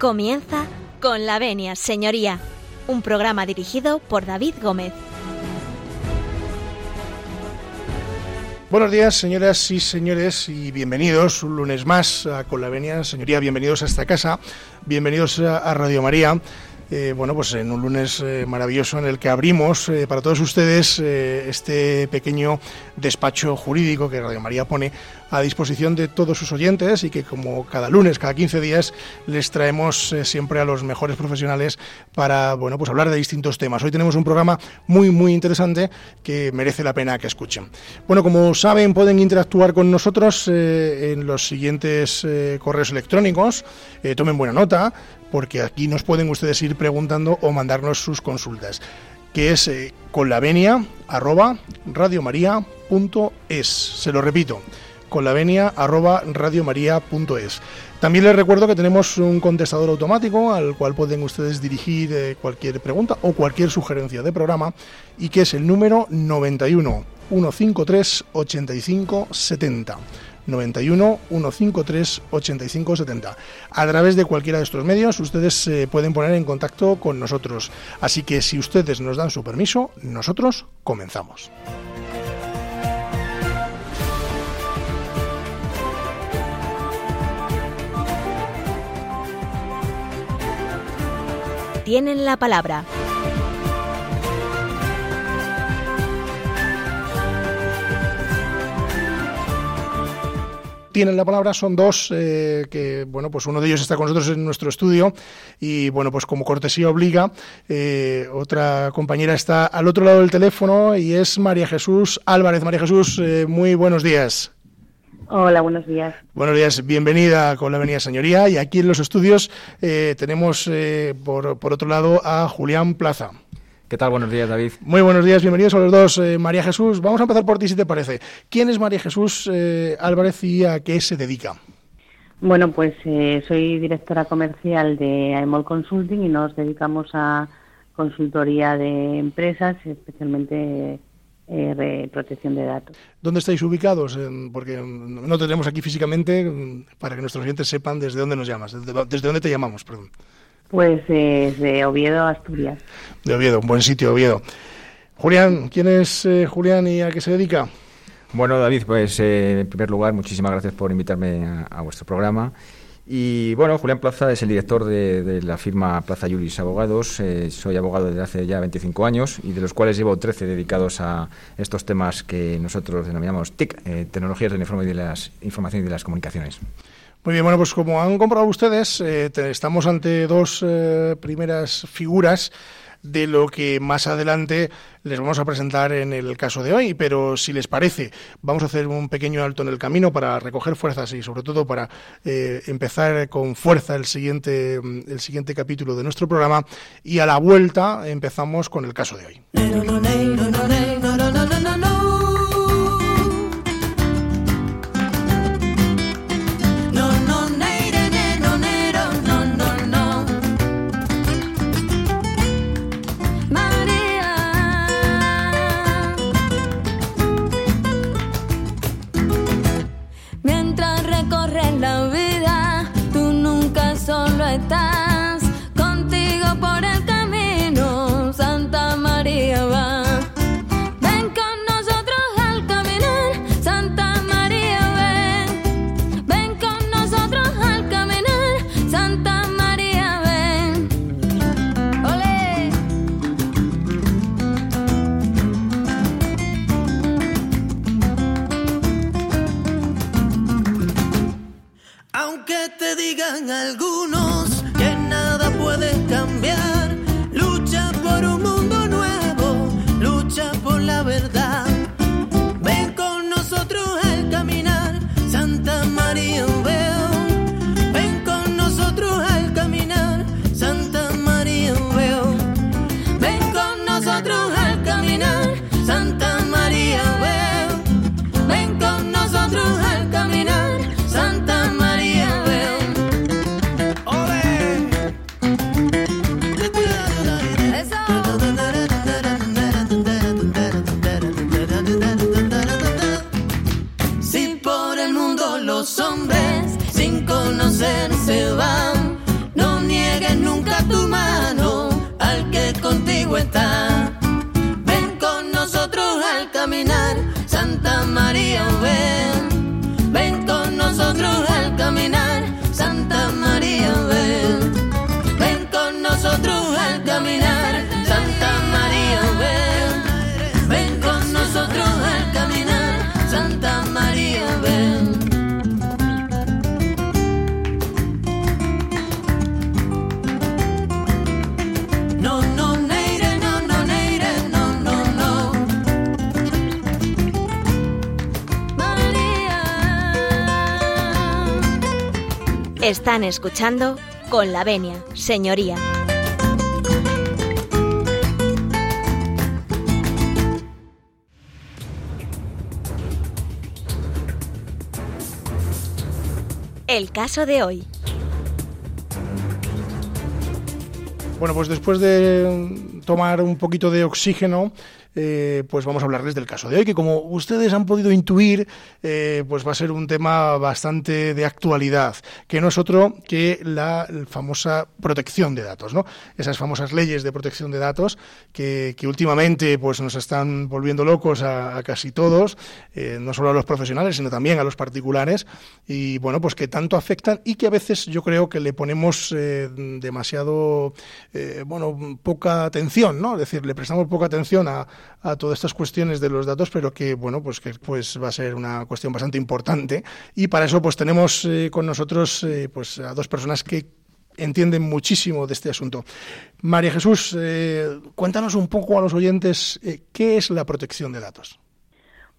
Comienza con la venia, señoría, un programa dirigido por David Gómez. Buenos días, señoras y señores, y bienvenidos un lunes más a Con la Venia, señoría, bienvenidos a esta casa, bienvenidos a Radio María. Eh, bueno, pues en un lunes eh, maravilloso en el que abrimos eh, para todos ustedes este pequeño despacho jurídico que Radio María pone a disposición de todos sus oyentes y que como cada lunes, cada 15 días, les traemos siempre a los mejores profesionales para, bueno, pues hablar de distintos temas. Hoy tenemos un programa muy, muy interesante que merece la pena que escuchen. Bueno, como saben, pueden interactuar con nosotros en los siguientes correos electrónicos. tomen buena nota porque aquí nos pueden ustedes ir preguntando o mandarnos sus consultas, que es eh, conlavenia arroba radiomaria.es. Se lo repito, conlavenia arroba radiomaria.es. También les recuerdo que tenemos un contestador automático al cual pueden ustedes dirigir eh, cualquier pregunta o cualquier sugerencia de programa y que es el número 91 153 85 70. 91 153 85 70. A través de cualquiera de estos medios ustedes se pueden poner en contacto con nosotros. Así que si ustedes nos dan su permiso, nosotros comenzamos. Tienen la palabra. Tienen la palabra son dos eh, que bueno pues uno de ellos está con nosotros en nuestro estudio y bueno pues como cortesía obliga eh, otra compañera está al otro lado del teléfono y es María Jesús Álvarez María Jesús eh, muy buenos días Hola, buenos días. Buenos días, bienvenida con la Avenida Señoría. Y aquí en los estudios tenemos por, por otro lado a Julián Plaza. ¿Qué tal? Buenos días, David. Muy buenos días, bienvenidos a los dos. Eh, María Jesús, vamos a empezar por ti, si te parece. ¿Quién es María Jesús eh, Álvarez y a qué se dedica? Bueno, pues eh, soy directora comercial de AEMOL Consulting y nos dedicamos a consultoría de empresas, especialmente protección de datos. ¿Dónde estáis ubicados? porque no tenemos aquí físicamente para que nuestros clientes sepan desde dónde nos llamas, desde dónde te llamamos, perdón. Pues eh, de Oviedo, Asturias. De Oviedo, un buen sitio, Oviedo. Julián, ¿quién es eh, Julián y a qué se dedica? Bueno, David, pues eh, en primer lugar, muchísimas gracias por invitarme a, vuestro programa. Y bueno, Julián Plaza es el director de, la firma Plaza Juris Abogados. soy abogado desde hace ya 25 años y de los cuales llevo 13 dedicados a estos temas que nosotros denominamos TIC, Tecnologías de la, de las Información y de las Comunicaciones. Muy bien, bueno, pues como han comprobado ustedes, eh, estamos ante dos eh, primeras figuras de lo que más adelante les vamos a presentar en el caso de hoy, pero si les parece, vamos a hacer un pequeño alto en el camino para recoger fuerzas y sobre todo para eh, empezar con fuerza el siguiente, el siguiente capítulo de nuestro programa y a la vuelta empezamos con el caso de hoy. Hombres escuchando con la venia, señoría. El caso de hoy. Bueno, pues después de tomar un poquito de oxígeno, eh, pues vamos a hablarles del caso de hoy, que como ustedes han podido intuir, eh, pues va a ser un tema bastante de actualidad, que no es otro que la famosa protección de datos, ¿no? Esas famosas leyes de protección de datos que, últimamente pues nos están volviendo locos a, casi todos, eh, no solo a los profesionales, sino también a los particulares, y bueno, pues que tanto afectan y que a veces yo creo que le ponemos demasiado, bueno, poca atención, ¿no? Es decir, le prestamos poca atención a, todas estas cuestiones de los datos, pero que bueno, pues que pues va a ser una cuestión bastante importante y para eso pues tenemos eh, con nosotros eh, pues a dos personas que entienden muchísimo de este asunto. María Jesús, eh, cuéntanos un poco a los oyentes qué es la protección de datos.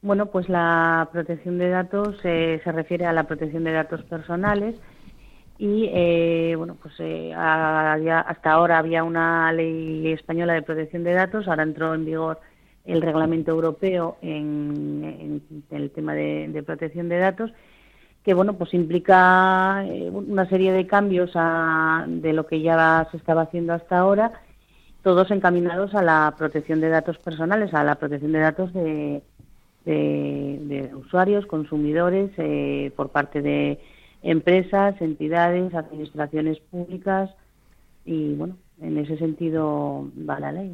Bueno, pues la protección de datos se refiere a la protección de datos personales y bueno pues hasta ahora había una ley española de protección de datos ahora entró en vigor el reglamento europeo en, el tema de, protección de datos, que bueno, pues implica eh, una serie de cambios de lo que ya se estaba haciendo hasta ahora, todos encaminados a la protección de datos personales, a la protección de datos de, usuarios, consumidores, eh, por parte de empresas, entidades, administraciones públicas y bueno, en ese sentido va la ley.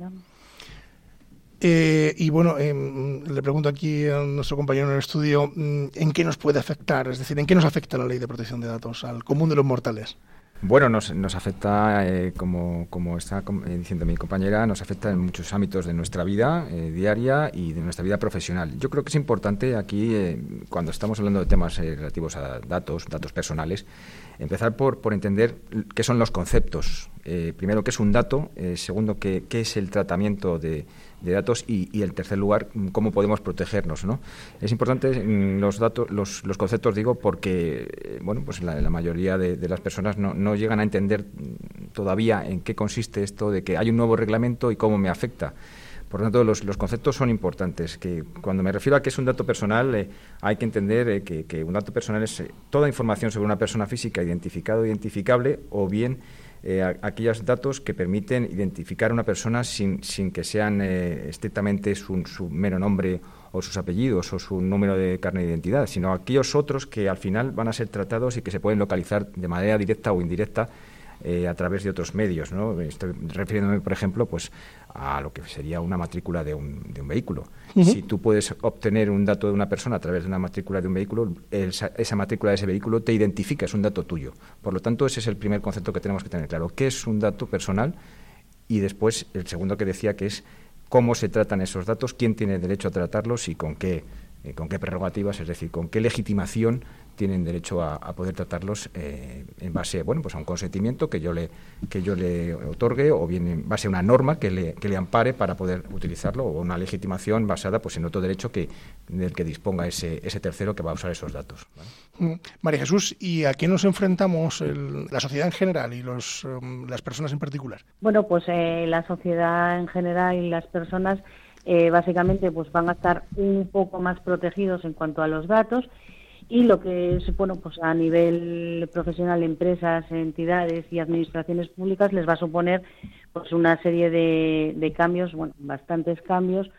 Eh, y bueno, em, le pregunto aquí a nuestro compañero en el estudio, mm, ¿en qué nos puede afectar? Es decir, ¿en qué nos afecta la ley de protección de datos al común de los mortales? Bueno, nos, nos afecta, eh, como, como, está eh, diciendo mi compañera, nos afecta en muchos ámbitos de nuestra vida diaria y de nuestra vida profesional. Yo creo que es importante aquí, cuando estamos hablando de temas relativos a datos, datos personales, empezar por, por entender qué son los conceptos. primero, qué es un dato. segundo, qué, qué es el tratamiento de de datos y, y, el tercer lugar, cómo podemos protegernos. ¿no? Es importante mm, los datos, los, los conceptos, digo, porque eh, bueno, pues la, mayoría de, las personas no, no, llegan a entender todavía en qué consiste esto de que hay un nuevo reglamento y cómo me afecta. Por lo tanto, los, los conceptos son importantes. Que cuando me refiero a que es un dato personal, eh, hay que entender eh, que, que, un dato personal es toda información sobre una persona física identificada o identificable o bien eh, aquellos datos que permiten identificar a una persona sin, sin que sean eh, estrictamente su, su, mero nombre o sus apellidos o su número de carne de identidad, sino aquellos otros que al final van a ser tratados y que se pueden localizar de manera directa o indirecta eh, a través de otros medios. ¿no? Estoy refiriéndome, por ejemplo, pues a lo que sería una matrícula de un, de un vehículo. Si tú puedes obtener un dato de una persona a través de una matrícula de un vehículo, esa, esa, matrícula de ese vehículo te identifica, es un dato tuyo. Por lo tanto, ese es el primer concepto que tenemos que tener claro. ¿Qué es un dato personal? Y después, el segundo que decía, que es cómo se tratan esos datos, quién tiene derecho a tratarlos y con qué, eh, con qué prerrogativas, es decir, con qué legitimación tienen derecho a, a poder tratarlos eh, en base bueno, pues a un consentimiento que yo, le, que yo le otorgue o bien en base a una norma que le, que le ampare para poder utilizarlo o una legitimación basada pues, en otro derecho que, del que disponga ese, ese tercero que va a usar esos datos. ¿vale? Mm, María Jesús, ¿y a qué nos enfrentamos el, la sociedad en general y los, um, las personas en particular? Bueno, pues eh, la sociedad en general y las personas eh, básicamente pues van a estar un poco más protegidos en cuanto a los datos y lo que es bueno pues a nivel profesional empresas entidades y administraciones públicas les va a suponer pues una serie de, de cambios bueno bastantes cambios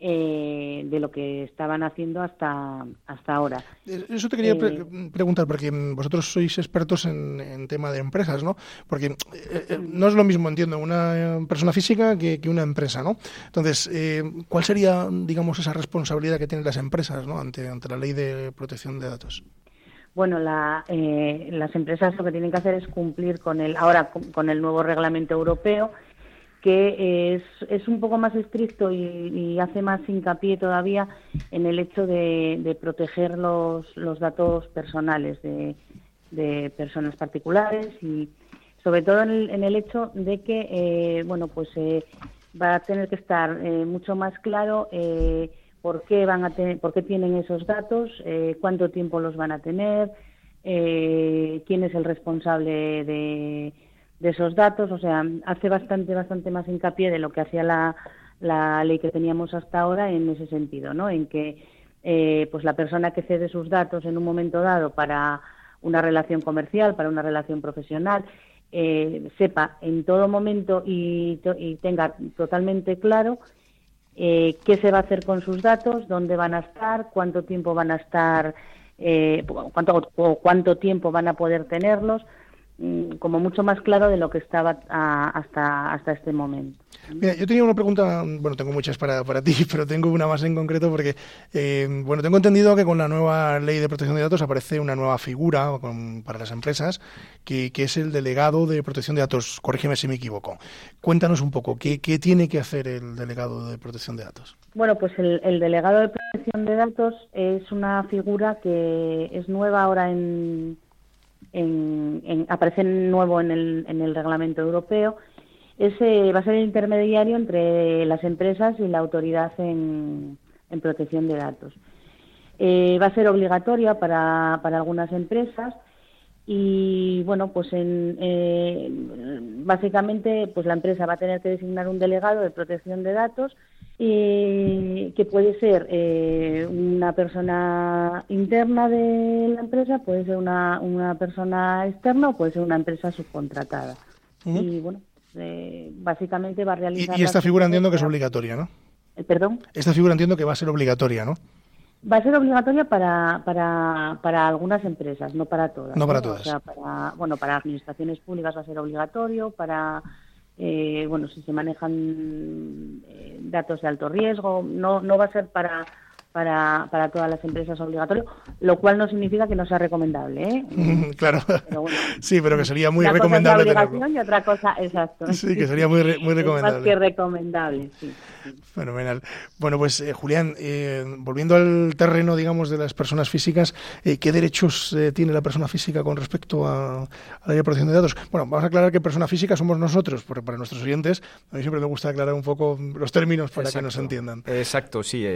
eh, de lo que estaban haciendo hasta hasta ahora. Eso te quería pre eh, preguntar, porque vosotros sois expertos en, en, tema de empresas, ¿no? Porque eh, eh no es lo mismo, entiendo, una persona física que, que una empresa, ¿no? Entonces, eh, ¿cuál sería, digamos, esa responsabilidad que tienen las empresas, ¿no? Ante, ante la ley de protección de datos. Bueno, la, eh, las empresas lo que tienen que hacer es cumplir con el ahora con, con el nuevo reglamento europeo que es, es un poco más estricto y, y, hace más hincapié todavía en el hecho de, proteger los, los, datos personales de, de, personas particulares y sobre todo en el, en el hecho de que eh, bueno pues eh, va a tener que estar eh, mucho más claro eh, por qué van a tener, por qué tienen esos datos, eh, cuánto tiempo los van a tener, eh, quién es el responsable de, esos datos, o sea, hace bastante, bastante más hincapié de lo que hacía la, la ley que teníamos hasta ahora en ese sentido, ¿no? En que eh, pues la persona que cede sus datos en un momento dado para una relación comercial, para una relación profesional, eh, sepa en todo momento y, tenga totalmente claro eh, qué se va a hacer con sus datos, dónde van a estar, cuánto tiempo van a estar, cuánto, cuánto tiempo van a poder tenerlos, como mucho más claro de lo que estaba ah, hasta, hasta este momento. Mira, yo tenía una pregunta, bueno, tengo muchas para, para ti, pero tengo una más en concreto porque, eh, bueno, tengo entendido que con la nueva ley de protección de datos aparece una nueva figura para las empresas, que, es el delegado de protección de datos. Corrígeme si me equivoco. Cuéntanos un poco, ¿qué, tiene que hacer el delegado de protección de datos? Bueno, pues el, delegado de protección de datos es una figura que es nueva ahora en, en, aparece nuevo en el, en el reglamento europeo ese va a ser el intermediario entre las empresas y la autoridad en, protección de datos. Eh, va a ser obligatoria para, algunas empresas y bueno pues en, eh, básicamente pues la empresa va a tener que designar un delegado de protección de datos y que puede ser eh, una persona interna de la empresa puede ser una, una persona externa o puede ser una empresa subcontratada y bueno eh, básicamente va a realizar... Y, esta figura entiendo que es obligatoria, ¿no? Eh, ¿Perdón? Esta figura entiendo que va a ser obligatoria, ¿no? Va a ser obligatoria para, para, para algunas empresas, no para todas. No para todas. para, bueno, para administraciones públicas va a ser obligatorio, para, eh, bueno, si se manejan datos de alto riesgo, no, no va a ser para para, para todas las empresas obligatorio, lo cual no significa que no sea recomendable. ¿eh? claro, sí, pero que sería muy recomendable. Cosa obligación y otra cosa, exacto. Sí, que sería muy, muy recomendable. más que recomendable, sí. Fenomenal. Bueno, pues eh, Julián, eh, volviendo al terreno, digamos, de las personas físicas, eh, ¿qué derechos tiene la persona física con respecto a, a, la protección de datos? Bueno, vamos a aclarar que persona física somos nosotros, porque para nuestros oyentes, a mí siempre me gusta aclarar un poco los términos para que nos entiendan. Exacto, sí.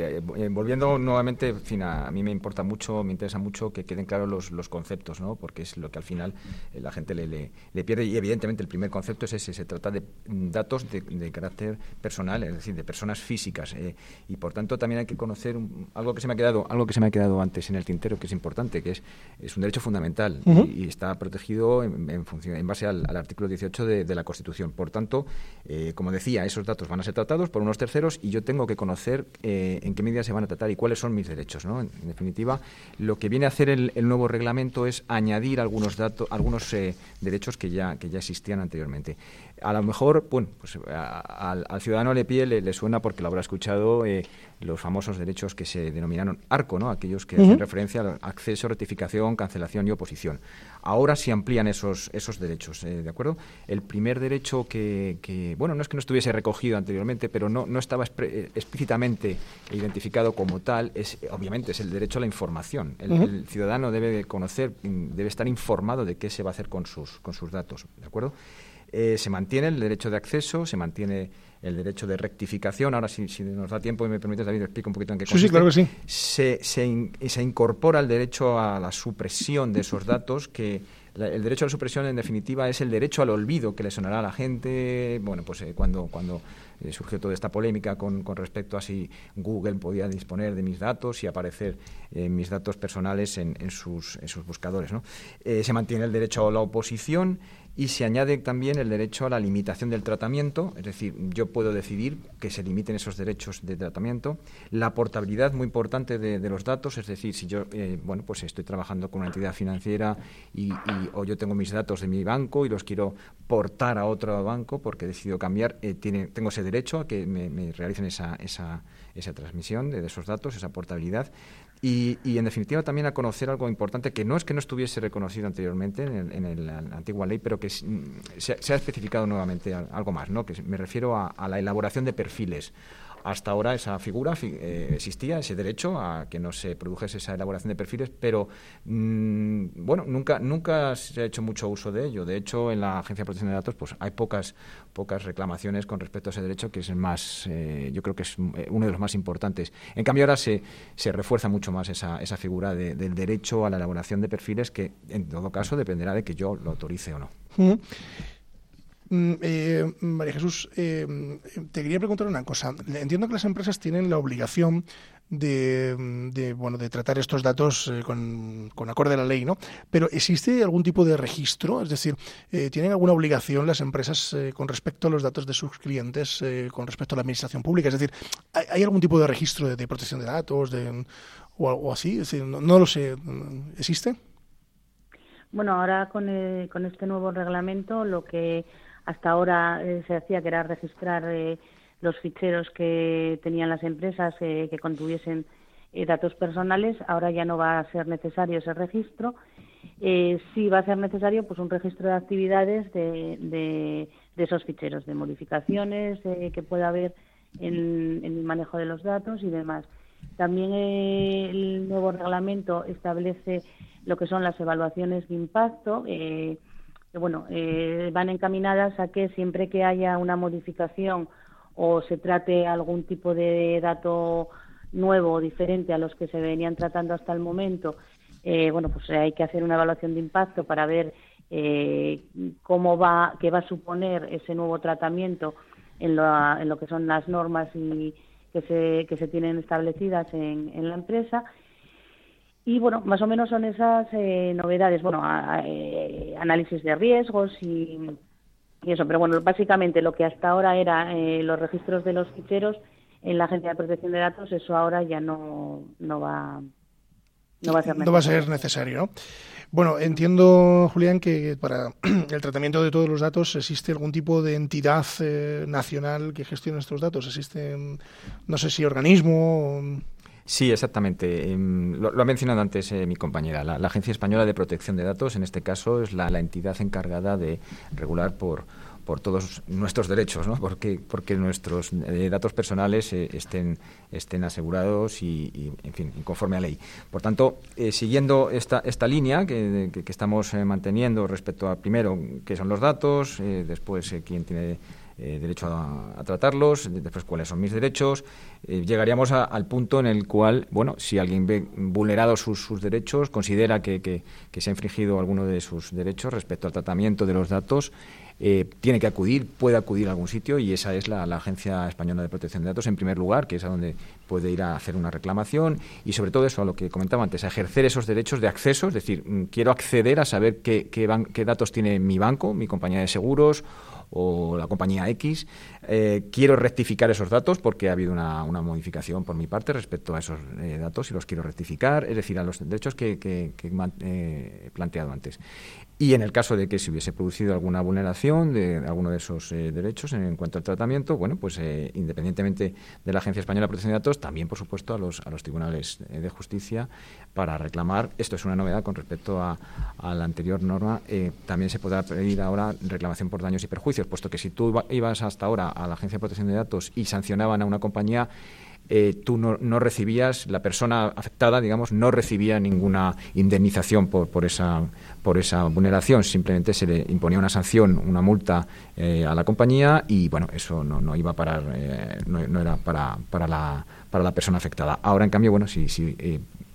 volviendo nuevamente, a, mí me importa mucho, me interesa mucho que queden claros los, los conceptos, ¿no? Porque es lo que al final la gente le, le, pierde. Y evidentemente el primer concepto es ese, se trata de datos de, de carácter personal, es decir, de personas físicas eh, y por tanto también hay que conocer algo que se me ha quedado algo que se me ha quedado antes en el tintero que es importante que es es un derecho fundamental y, está protegido en, función en base al, artículo 18 de, la Constitución. Por tanto eh, como decía esos datos van a ser tratados por unos terceros y yo tengo que conocer eh, en qué medida se van a tratar y cuáles son mis derechos ¿no? en, definitiva lo que viene a hacer el, nuevo reglamento es añadir algunos datos algunos derechos que ya que ya existían anteriormente a lo mejor, bueno, pues al, ciudadano le pie le, suena porque lo habrá escuchado eh, los famosos derechos que se denominaron ARCO, ¿no? Aquellos que hacen referencia al acceso, rectificación, cancelación y oposición. Ahora se amplían esos, esos derechos, eh, ¿de acuerdo? El primer derecho que, bueno, no es que no estuviese recogido anteriormente, pero no, no estaba eh, explícitamente identificado como tal, es obviamente es el derecho a la información. El, el ciudadano debe conocer, debe estar informado de qué se va a hacer con sus, con sus datos, ¿de acuerdo? Eh, se mantiene el derecho de acceso, se mantiene el derecho de rectificación. Ahora, si, nos da tiempo y me permite, David, explico un poquito en qué consiste. Sí, claro que sí. Se, se, incorpora el derecho a la supresión de esos datos, que el derecho a la supresión, en definitiva, es el derecho al olvido que le sonará a la gente, bueno, pues eh, cuando, cuando eh, surgió toda esta polémica con, con, respecto a si Google podía disponer de mis datos y aparecer mis datos personales en, en, sus, en sus buscadores. ¿no? se mantiene el derecho a la oposición y se añade también el derecho a la limitación del tratamiento, es decir, yo puedo decidir que se limiten esos derechos de tratamiento, la portabilidad muy importante de, los datos, es decir, si yo eh, bueno pues estoy trabajando con una entidad financiera y, o yo tengo mis datos de mi banco y los quiero portar a otro banco porque he decidido cambiar, eh, tiene, tengo ese derecho a que me, realicen esa, esa, esa transmisión de esos datos, esa portabilidad. Y, en definitiva también a conocer algo importante que no es que no estuviese reconocido anteriormente en, la antigua ley, pero que se, ha especificado nuevamente algo más, ¿no? que me refiero a, la elaboración de perfiles. Hasta ahora esa figura eh, existía, ese derecho a que no se produjese esa elaboración de perfiles, pero mm, bueno, nunca, nunca se ha hecho mucho uso de ello. De hecho, en la Agencia de Protección de Datos pues hay pocas, pocas reclamaciones con respecto a ese derecho, que es el más, eh, yo creo que es uno de los más importantes. En cambio, ahora se, se refuerza mucho más esa, esa figura del derecho a la elaboración de perfiles, que en todo caso dependerá de que yo lo autorice o no. Mm, eh, María Jesús, eh, te quería preguntar una cosa. Entiendo que las empresas tienen la obligación de, bueno de tratar estos datos eh, con, con, acorde a la ley, ¿no? Pero ¿existe algún tipo de registro? Es decir, ¿tienen alguna obligación las empresas con respecto a los datos de sus clientes, con respecto a la administración pública? Es decir, ¿hay, algún tipo de registro de, protección de datos de, o, así? Es decir, no, lo sé. ¿Existe? Bueno, ahora con, con este nuevo reglamento lo que hasta ahora eh, se hacía que era registrar eh, los ficheros que tenían las empresas eh, que contuviesen datos personales. Ahora ya no va a ser necesario ese registro. sí va a ser necesario pues un registro de actividades de, de, esos ficheros, de modificaciones que pueda haber en, el manejo de los datos y demás. También el nuevo reglamento establece lo que son las evaluaciones de impacto bueno, eh, van encaminadas a que siempre que haya una modificación o se trate algún tipo de dato nuevo o diferente a los que se venían tratando hasta el momento, eh, bueno, pues hay que hacer una evaluación de impacto para ver eh, cómo va, qué va a suponer ese nuevo tratamiento en lo, en lo que son las normas y que se, que se tienen establecidas en, en la empresa y bueno, más o menos son esas eh, novedades, bueno, eh, análisis de riesgos y, eso, pero bueno, básicamente lo que hasta ahora era eh, los registros de los ficheros en la Agencia de Protección de Datos, eso ahora ya no, no va no va a ser necesario. No va a ser necesario, ¿no? Bueno, entiendo, Julián, que para el tratamiento de todos los datos existe algún tipo de entidad nacional que gestione estos datos. Existe, no sé si organismo. Sí, exactamente. Em, lo, ha mencionado antes eh, mi compañera. La, Agencia Española de Protección de Datos, en este caso, es la, entidad encargada de regular por, por todos nuestros derechos, ¿no? porque, porque nuestros eh, datos personales eh, estén, estén asegurados y, en fin, conforme a ley. Por tanto, siguiendo esta, esta línea que, que, que estamos manteniendo respecto a, primero, qué son los datos, después quién tiene eh, derecho a, tratarlos, después cuáles son mis derechos. Eh, llegaríamos al punto en el cual, bueno, si alguien ve vulnerados sus, derechos, considera que, se ha infringido alguno de sus derechos respecto al tratamiento de los datos, eh, tiene que acudir, puede acudir a algún sitio y esa es la, Agencia Española de Protección de Datos en primer lugar, que es a donde puede ir a hacer una reclamación y sobre todo eso, a lo que comentaba antes, a ejercer esos derechos de acceso, es decir, mm, quiero acceder a saber qué, qué datos tiene mi banco, mi compañía de seguros o la compañía X. Eh, quiero rectificar esos datos porque ha habido una, modificación por mi parte respecto a esos eh, datos y los quiero rectificar, es decir, a los derechos que, que, he planteado antes. Y en el caso de que se hubiese producido alguna vulneración de, alguno de esos eh, derechos en, cuanto al tratamiento, bueno, pues independientemente de la Agencia Española de Protección de Datos, también, por supuesto, a los, a los tribunales de justicia para reclamar. Esto es una novedad con respecto a, a la anterior norma. también se podrá pedir ahora reclamación por daños y perjuicios, puesto que si tú ibas hasta ahora a la Agencia de Protección de Datos y sancionaban a una compañía, eh, tú no, recibías, la persona afectada, digamos, no recibía ninguna indemnización por, por, esa, por esa vulneración, simplemente se le imponía una sanción, una multa eh, a la compañía y, bueno, eso no, no iba a parar, eh, no, era para, para, la, para la persona afectada. Ahora, en cambio, bueno, si, si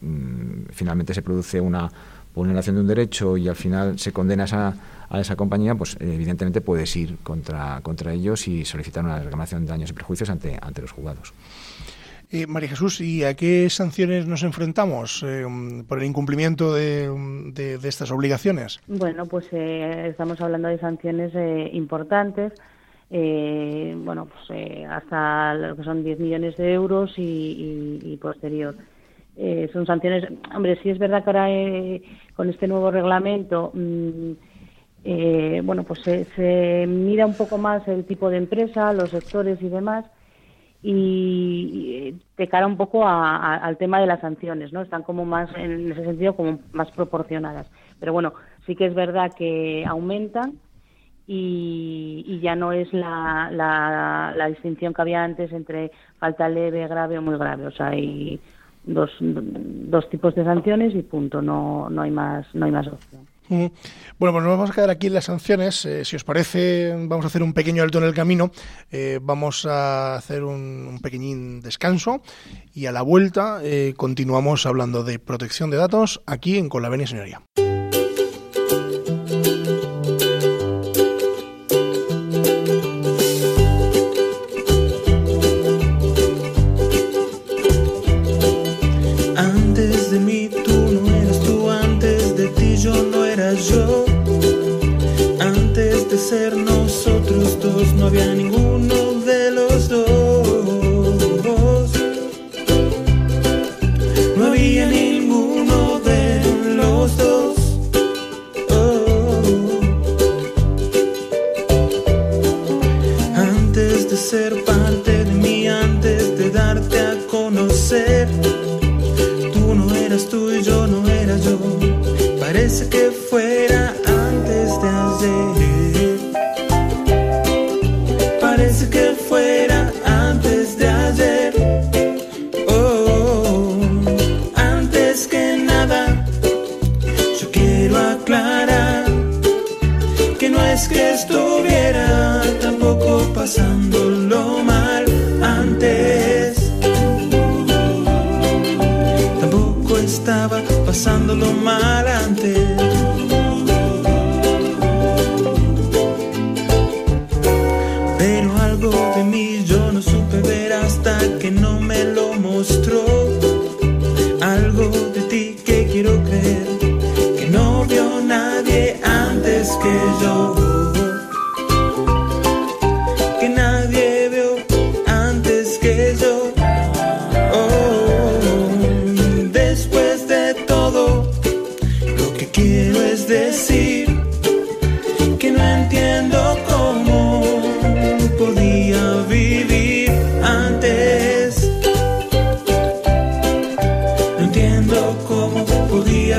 mm, finalmente se produce una vulneración de un derecho y al final se condena a esa, a esa compañía, pues evidentemente puedes ir contra, contra ellos y solicitar una reclamación de daños y perjuicios ante, ante los juzgados. Eh, María Jesús, ¿y a qué sanciones nos enfrentamos eh, por el incumplimiento de, de, estas obligaciones? Bueno, pues eh, estamos hablando de sanciones importantes, bueno, pues hasta lo que son 10 millones de euros y posterior. Eh, son sanciones. Hombre, sí es verdad que ahora eh, con este nuevo reglamento, mm, eh, bueno, pues se, mira un poco más el tipo de empresa, los sectores y demás, y, te cara un poco al tema de las sanciones, ¿no? Están como más, en ese sentido, como más proporcionadas. Pero bueno, sí que es verdad que aumentan y, ya no es la, la, distinción que había antes entre falta leve, grave o muy grave. O sea, hay dos, dos tipos de sanciones y punto, no, no, hay, más, no hay más opción. Bueno, pues nos vamos a quedar aquí en las sanciones. Eh, si os parece, vamos a hacer un pequeño alto en el camino. Eh, vamos a hacer un, un, pequeñín descanso y a la vuelta eh, continuamos hablando de protección de datos aquí en Con la Venia Señoría. Dos, no había ninguno de los dos. No había ninguno de los dos. Oh. Antes de ser parte de mí, antes de darte a conocer, tú no eras tú y yo no era yo. Parece que fuera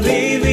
baby.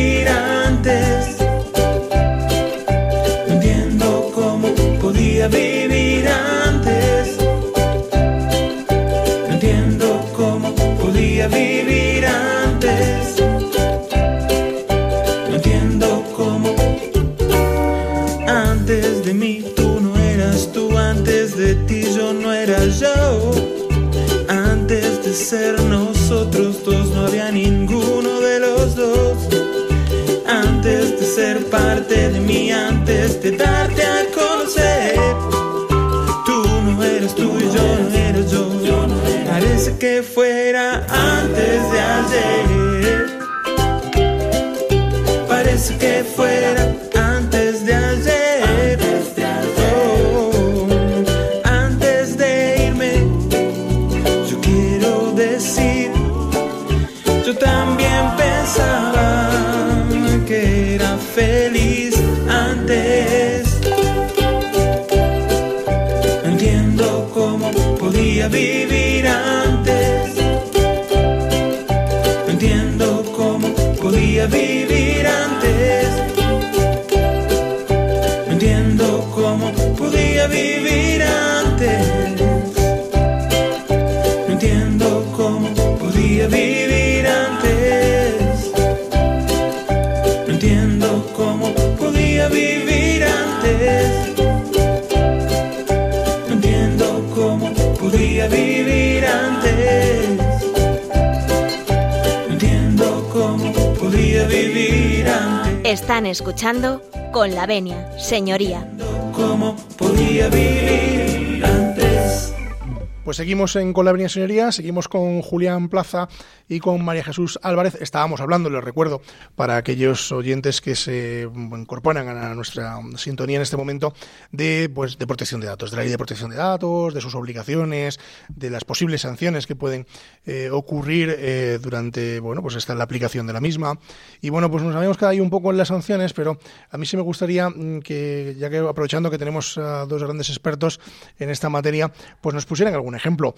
darte a conocer. Tú no eres tú, y yo no eres yo. Parece que fuera antes de ayer. Parece que fuera. Están escuchando con la venia, señoría. ¿Cómo podía vivir antes? Pues seguimos en Con la Venia Señoría, seguimos con Julián Plaza y con María Jesús Álvarez. Estábamos hablando, les recuerdo, para aquellos oyentes que se incorporan a nuestra sintonía en este momento, de, pues, de protección de datos, de la ley de protección de datos, de sus obligaciones, de las posibles sanciones que pueden eh, ocurrir eh, durante, bueno, pues está la aplicación de la misma. Y bueno, pues nos habíamos quedado ahí un poco en las sanciones, pero a mí sí me gustaría mm, que, ya que aprovechando que tenemos a dos grandes expertos en esta materia, pues nos pusieran alguna ejemplo.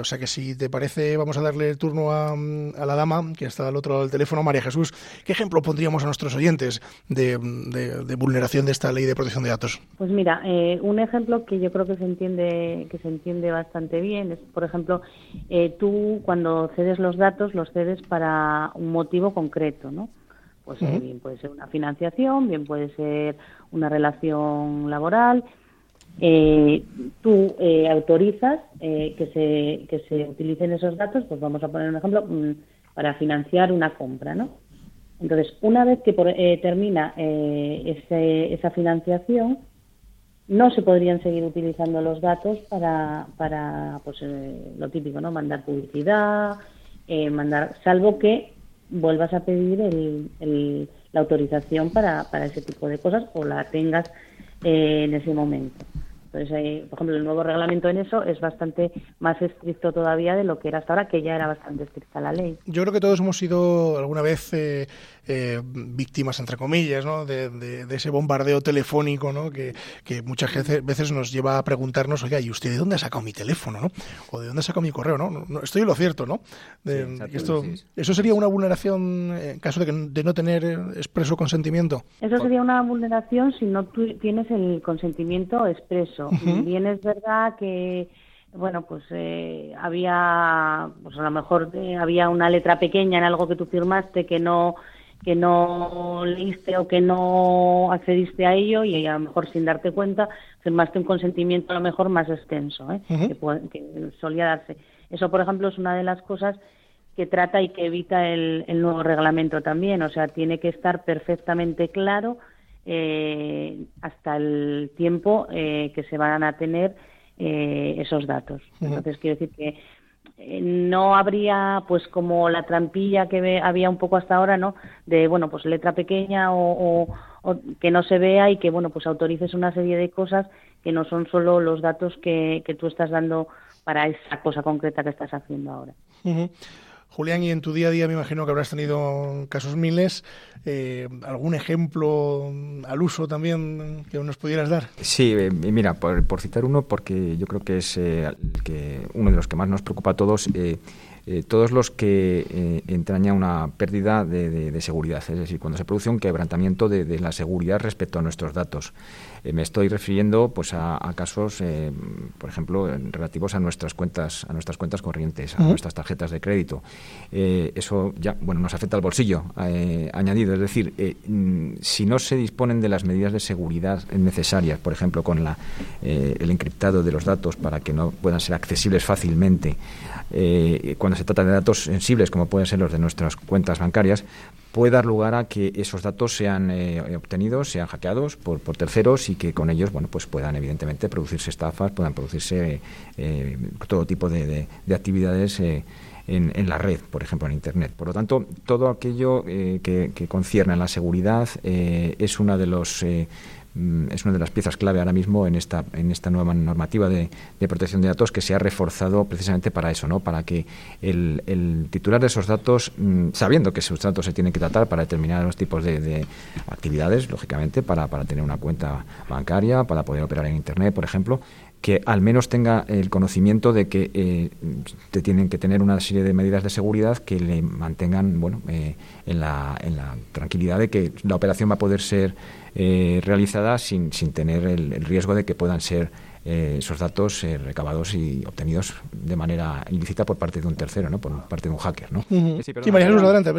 o sea que si te parece, vamos a darle el turno a, a, la dama que está al otro lado del teléfono, María Jesús. ¿Qué ejemplo pondríamos a nuestros oyentes de, de, vulneración de esta ley de protección de datos? Pues mira, un ejemplo que yo creo que se entiende que se entiende bastante bien es, por ejemplo, tú cuando cedes los datos los cedes para un motivo concreto, ¿no? Pues eh, bien puede ser una financiación, bien puede ser una relación laboral. Eh, tú eh, autorizas que, se, que se utilicen esos datos, pues vamos a poner un ejemplo, mm, para financiar una compra, ¿no? Entonces, una vez que termina esa financiación, no se podrían seguir utilizando los datos para, para pues, lo típico, ¿no? Mandar publicidad, mandar, salvo que vuelvas a pedir el, la autorización para, para ese tipo de cosas o la tengas eh, en ese momento. Entonces, por ejemplo, el nuevo reglamento en eso es bastante más estricto todavía de lo que era hasta ahora, que ya era bastante estricta la ley. Yo creo que todos hemos sido alguna vez eh, eh, víctimas, entre comillas, ¿no? de, ese bombardeo telefónico ¿no? que, muchas veces nos lleva a preguntarnos, oiga, ¿y usted de dónde ha sacado mi teléfono? ¿no? ¿O de dónde ha sacado mi correo? ¿no? estoy en lo cierto, ¿no? esto, ¿Eso sería una vulneración en caso de, no tener expreso consentimiento? Eso sería una vulneración si no tienes el consentimiento expreso. Bien es verdad que bueno, pues eh, había, pues a lo mejor eh, había una letra pequeña en algo que tú firmaste que no que no leíste o que no accediste a ello y a lo mejor sin darte cuenta firmaste un consentimiento a lo mejor más extenso ¿eh? que, solía darse. Eso, por ejemplo, es una de las cosas que trata y que evita el, nuevo reglamento también. O sea, tiene que estar perfectamente claro eh, hasta el tiempo eh, que se van a tener esos datos. Entonces, quiero decir que eh, no habría pues como la trampilla que había un poco hasta ahora no de bueno pues letra pequeña o, que no se vea y que bueno pues autorices una serie de cosas que no son solo los datos que, que tú estás dando para esa cosa concreta que estás haciendo ahora Julián, y en tu día a día me imagino que habrás tenido casos miles. Eh, ¿Algún ejemplo al uso también que nos pudieras dar? Sí, eh, mira, por, citar uno, porque yo creo que es eh, uno de los que más nos preocupa a todos. Todos los que entraña una pérdida de, seguridad, es decir, cuando se produce un quebrantamiento de, la seguridad respecto a nuestros datos. Eh, me estoy refiriendo pues a, casos, eh, por ejemplo, relativos a nuestras cuentas, a nuestras cuentas corrientes, a nuestras tarjetas de crédito. Eh, eso ya, bueno, nos afecta al bolsillo añadido. Es decir, mm, si no se disponen de las medidas de seguridad necesarias, por ejemplo, con la, el encriptado de los datos para que no puedan ser accesibles fácilmente, cuando se trata de datos sensibles como pueden ser los de nuestras cuentas bancarias, puede dar lugar a que esos datos sean eh, obtenidos, sean hackeados por, por, terceros y que con ellos bueno, pues puedan evidentemente producirse estafas, puedan producirse eh, todo tipo de, actividades eh, en, la red, por ejemplo, en Internet. Por lo tanto, todo aquello que, que, concierne a la seguridad es uno de los es una de las piezas clave ahora mismo en esta, en esta nueva normativa de, protección de datos que se ha reforzado precisamente para eso, ¿no? para que el, titular de esos datos, mm, sabiendo que esos datos se tienen que tratar para determinados tipos de, actividades, lógicamente, para, para tener una cuenta bancaria, para poder operar en Internet, por ejemplo, que al menos tenga el conocimiento de que eh, te tienen que tener una serie de medidas de seguridad que le mantengan bueno eh, en, la, en la tranquilidad de que la operación va a poder ser eh, realizada sin, sin tener el, riesgo de que puedan ser eh, esos datos eh, recabados y obtenidos de manera ilícita por parte de un tercero, ¿no? por parte de un hacker. ¿no? Sí, María adelante.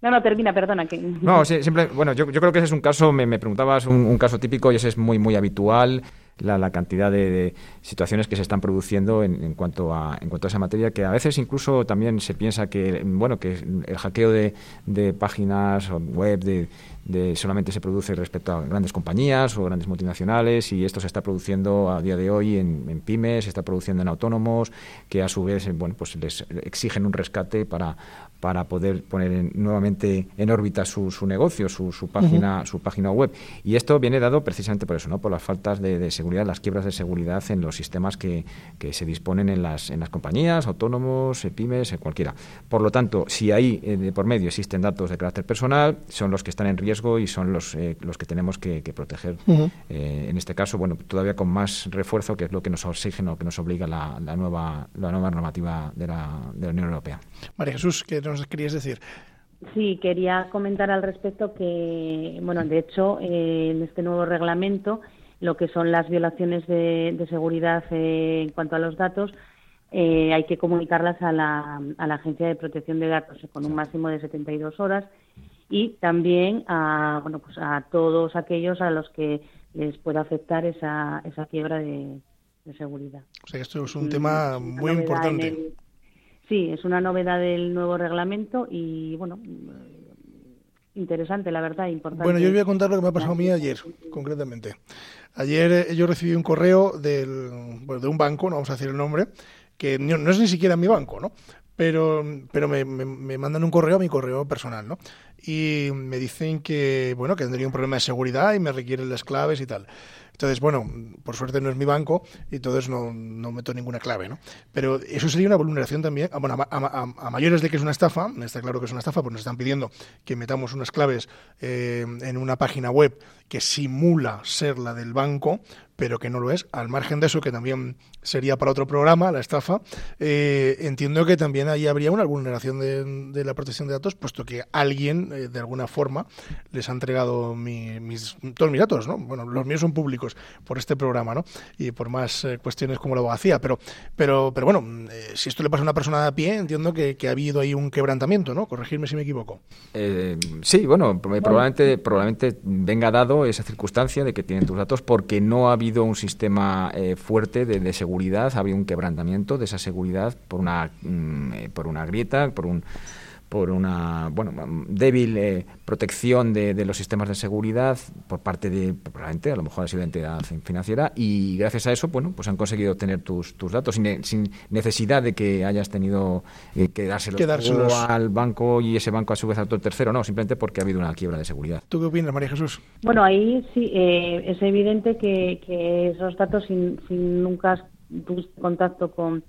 No, no, termina, perdona. Que... No, siempre, bueno, yo, yo, creo que ese es un caso, me, me preguntabas, un, un, caso típico y ese es muy, muy habitual la, la cantidad de, situaciones que se están produciendo en, en, cuanto a, en cuanto a esa materia, que a veces incluso también se piensa que, bueno, que el hackeo de, de páginas web de, de solamente se produce respecto a grandes compañías o grandes multinacionales y esto se está produciendo a día de hoy en, en pymes, se está produciendo en autónomos que a su vez bueno pues les exigen un rescate para para poder poner nuevamente en órbita su, su negocio, su, su página, su página web. Y esto viene dado precisamente por eso, ¿no? por las faltas de, seguridad, las quiebras de seguridad en los sistemas que, que, se disponen en las, en las compañías, autónomos, pymes, cualquiera. Por lo tanto, si ahí eh, por medio existen datos de carácter personal, son los que están en riesgo y son los, eh, los que tenemos que, proteger. Eh, en este caso, bueno, todavía con más refuerzo, que es lo que nos oxígeno, que nos obliga la, la nueva, la nueva normativa de la, de la Unión Europea. María Jesús, ¿qué nos querías decir? Sí, quería comentar al respecto que, bueno, de hecho, eh, en este nuevo reglamento, lo que son las violaciones de, de seguridad en cuanto a los datos, eh, hay que comunicarlas a la, a la Agencia de Protección de Datos con un máximo de 72 horas y también a, bueno, pues a todos aquellos a los que les pueda afectar esa, esa quiebra de, seguridad. O sea, esto es un tema muy importante. Sí, es una novedad del nuevo reglamento y, bueno, interesante, la verdad, importante. Bueno, yo os voy a contar lo que me ha pasado a mí ayer, concretamente. Ayer eh, yo recibí un correo del, bueno, de un banco, no vamos a decir el nombre, que no, es ni siquiera mi banco, ¿no? Pero, pero me, me, mandan un correo a mi correo personal, ¿no? Y me dicen que, bueno, que tendría un problema de seguridad y me requieren las claves y tal. Entonces, bueno, por suerte no es mi banco y entonces no, no meto ninguna clave, ¿no? Pero eso sería una vulneración también, bueno, a, mayores de que es una estafa, está claro que es una estafa, pues nos están pidiendo que metamos unas claves eh, en una página web que simula ser la del banco, pero que no lo es. Al margen de eso, que también sería para otro programa, la estafa, eh, entiendo que también ahí habría una vulneración de, la protección de datos, puesto que alguien, eh, de alguna forma, les ha entregado mis, todos mis datos, ¿no? Bueno, los míos son públicos por este programa, ¿no? Y por más eh, cuestiones como la abogacía, pero, pero, pero bueno, si esto le pasa a una persona de a pie, entiendo que, ha habido ahí un quebrantamiento, ¿no? Corregirme si me equivoco. sí, bueno, probablemente, probablemente venga dado esa circunstancia de que tienen tus datos porque no ha habido un sistema eh, fuerte de, seguridad, ha habido un quebrantamiento de esa seguridad por una, mm, eh, por una grieta, por un por una bueno débil eh, protección de, los sistemas de seguridad por parte de probablemente a lo mejor ha sido la entidad financiera y gracias a eso bueno pues han conseguido obtener tus, tus datos sin, sin necesidad de que hayas tenido que dárselos, al banco y ese banco a su vez a otro tercero no simplemente porque ha habido una quiebra de seguridad ¿tú qué opinas María Jesús? Bueno ahí sí eh, es evidente que, que esos datos sin, sin nunca tuviste contacto con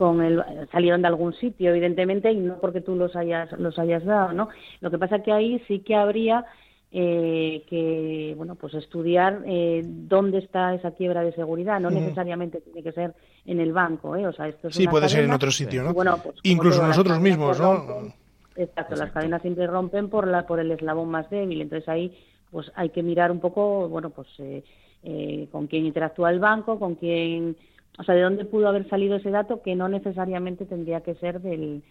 con el, salieron de algún sitio, evidentemente, y no porque tú los hayas, los hayas dado, ¿no? Lo que pasa que ahí sí que habría eh, que, bueno, pues estudiar eh, dónde está esa quiebra de seguridad, no necesariamente tiene que ser en el banco, ¿eh? O sea, esto es sí, puede ser en otro sitio, ¿no? Bueno, pues, Incluso nosotros mismos, ¿no? exacto, las cadenas siempre rompen por, la, por el eslabón más débil, entonces ahí pues hay que mirar un poco, bueno, pues eh, eh, con quién interactúa el banco, con quién o sea, de dónde pudo haber salido ese dato que no necesariamente tendría que ser del...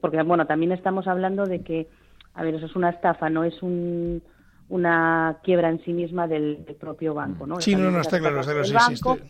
Porque, bueno, también estamos hablando de que, a ver, eso es una estafa, no es un, una quiebra en sí misma del, propio banco, ¿no? Sí, no, no, está claro, está claro,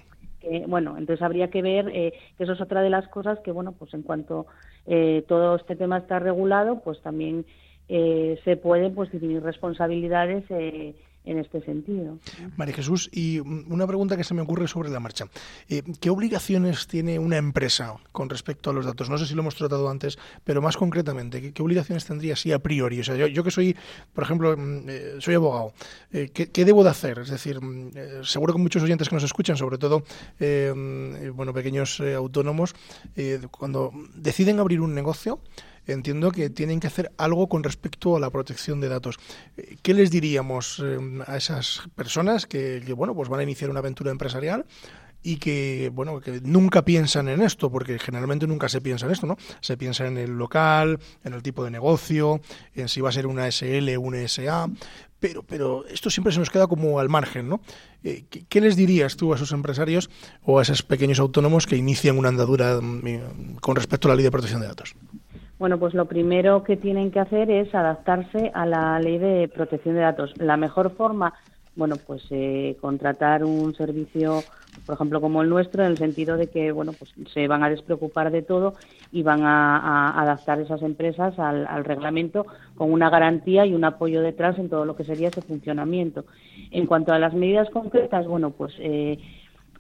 Que, bueno, entonces habría que ver eh, que eso es otra de las cosas que, bueno, pues en cuanto eh, todo este tema está regulado, pues también eh, se pueden pues definir responsabilidades eh, en este sentido. María Jesús, y una pregunta que se me ocurre sobre la marcha. Eh, ¿Qué obligaciones tiene una empresa con respecto a los datos? No sé si lo hemos tratado antes, pero más concretamente, ¿qué, obligaciones tendría así a priori? O sea, yo, que soy, por ejemplo, mm, eh, soy abogado, eh, ¿qué, debo de hacer? Es decir, mm, seguro que muchos oyentes que nos escuchan, sobre todo, bueno, pequeños autónomos, cuando deciden abrir un negocio, entiendo que tienen que hacer algo con respecto a la protección de datos. Eh, ¿Qué les diríamos eh, a esas personas que, bueno, pues van a iniciar una aventura empresarial? y que bueno que nunca piensan en esto porque generalmente nunca se piensa en esto no se piensa en el local en el tipo de negocio en si va a ser una SL una SA pero pero esto siempre se nos queda como al margen no eh, ¿qué, les dirías tú a esos empresarios o a esos pequeños autónomos que inician una andadura mm, con respecto a la ley de protección de datos bueno, pues lo primero que tienen que hacer es adaptarse a la ley de protección de datos. La mejor forma, bueno, pues eh, contratar un servicio, por ejemplo, como el nuestro, en el sentido de que, bueno, pues se van a despreocupar de todo y van a, adaptar esas empresas al, al, reglamento con una garantía y un apoyo detrás en todo lo que sería ese funcionamiento. En cuanto a las medidas concretas, bueno, pues eh,